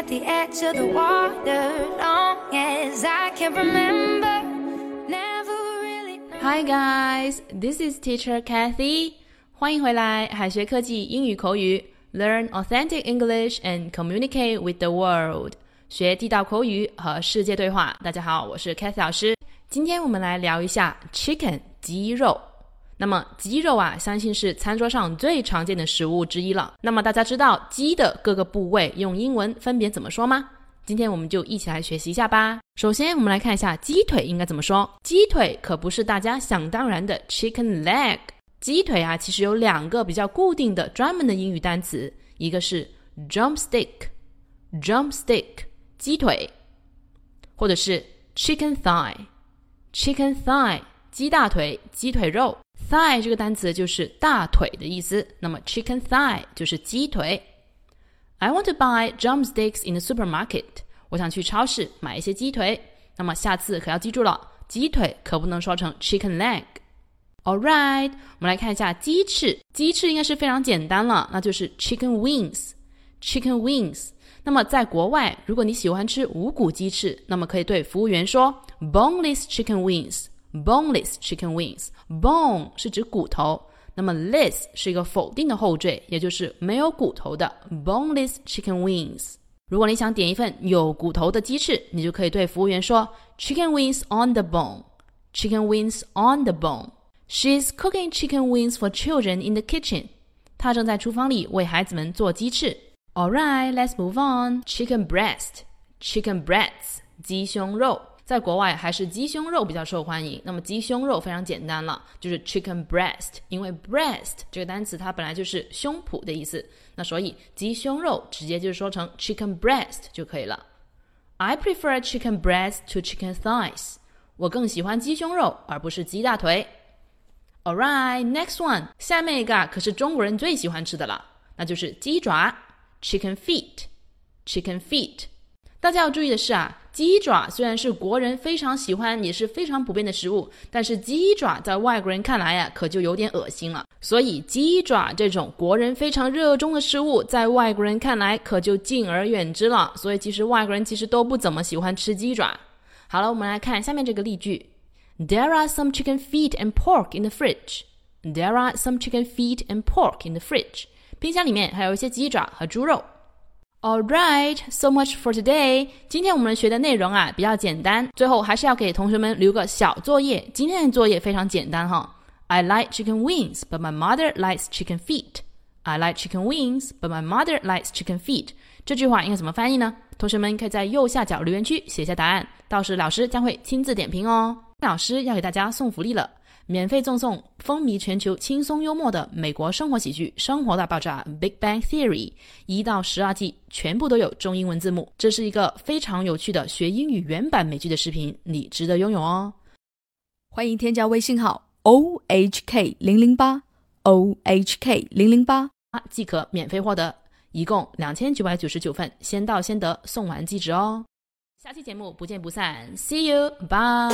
at the edge of the water long as I can remember. Never really. Hi guys, this is Teacher Kathy. 欢迎回来，海学科技英语口语，Learn authentic English and communicate with the world. 学地道口语和世界对话。大家好，我是 Kathy 老师。今天我们来聊一下 chicken 鸡肉。 那么鸡肉啊，相信是餐桌上最常见的食物之一了。那么大家知道鸡的各个部位用英文分别怎么说吗？今天我们就一起来学习一下吧。首先，我们来看一下鸡腿应该怎么说。鸡腿可不是大家想当然的 chicken leg。鸡腿啊，其实有两个比较固定的专门的英语单词，一个是 drumstick，drumstick 鸡腿，或者是 chicken thigh，chicken thigh 鸡大腿、鸡腿肉。Thigh 这个单词就是大腿的意思，那么 chicken thigh 就是鸡腿。I want to buy drumsticks in the supermarket。我想去超市买一些鸡腿。那么下次可要记住了，鸡腿可不能说成 chicken leg。All right，我们来看一下鸡翅。鸡翅应该是非常简单了，那就是 chicken wings。chicken wings。那么在国外，如果你喜欢吃无骨鸡翅，那么可以对服务员说 boneless chicken wings。Boneless chicken wings。bone 是指骨头，那么 less 是一个否定的后缀，也就是没有骨头的 boneless chicken wings。如果你想点一份有骨头的鸡翅，你就可以对服务员说 chicken wings on the bone。chicken wings on the bone。She's cooking chicken wings for children in the kitchen。她正在厨房里为孩子们做鸡翅。All right, let's move on. Chicken breast. Chicken breasts. 鸡胸肉。在国外还是鸡胸肉比较受欢迎。那么鸡胸肉非常简单了，就是 chicken breast，因为 breast 这个单词它本来就是胸脯的意思，那所以鸡胸肉直接就说成 chicken breast 就可以了。I prefer chicken breast to chicken thighs。我更喜欢鸡胸肉而不是鸡大腿。All right, next one，下面一个可是中国人最喜欢吃的了，那就是鸡爪 chicken feet，chicken feet。大家要注意的是啊。鸡爪虽然是国人非常喜欢，也是非常普遍的食物，但是鸡爪在外国人看来呀，可就有点恶心了。所以鸡爪这种国人非常热衷的食物，在外国人看来可就敬而远之了。所以其实外国人其实都不怎么喜欢吃鸡爪。好了，我们来看下面这个例句：There are some chicken feet and pork in the fridge. There are some chicken feet and pork in the fridge. 冰箱里面还有一些鸡爪和猪肉。All right, so much for today. 今天我们学的内容啊比较简单，最后还是要给同学们留个小作业。今天的作业非常简单哈。I like chicken wings, but my mother likes chicken feet. I like chicken wings, but my mother likes chicken feet. 这句话应该怎么翻译呢？同学们可以在右下角留言区写下答案，到时老师将会亲自点评哦。老师要给大家送福利了。免费赠送风靡全球、轻松幽默的美国生活喜剧《生活大爆炸》（Big Bang Theory） 一到十二季，全部都有中英文字幕。这是一个非常有趣的学英语原版美剧的视频，你值得拥有哦！欢迎添加微信号 o h k 零零八 o h k 零零八即可免费获得，一共两千九百九十九份，先到先得，送完即止哦！下期节目不见不散，See you，bye。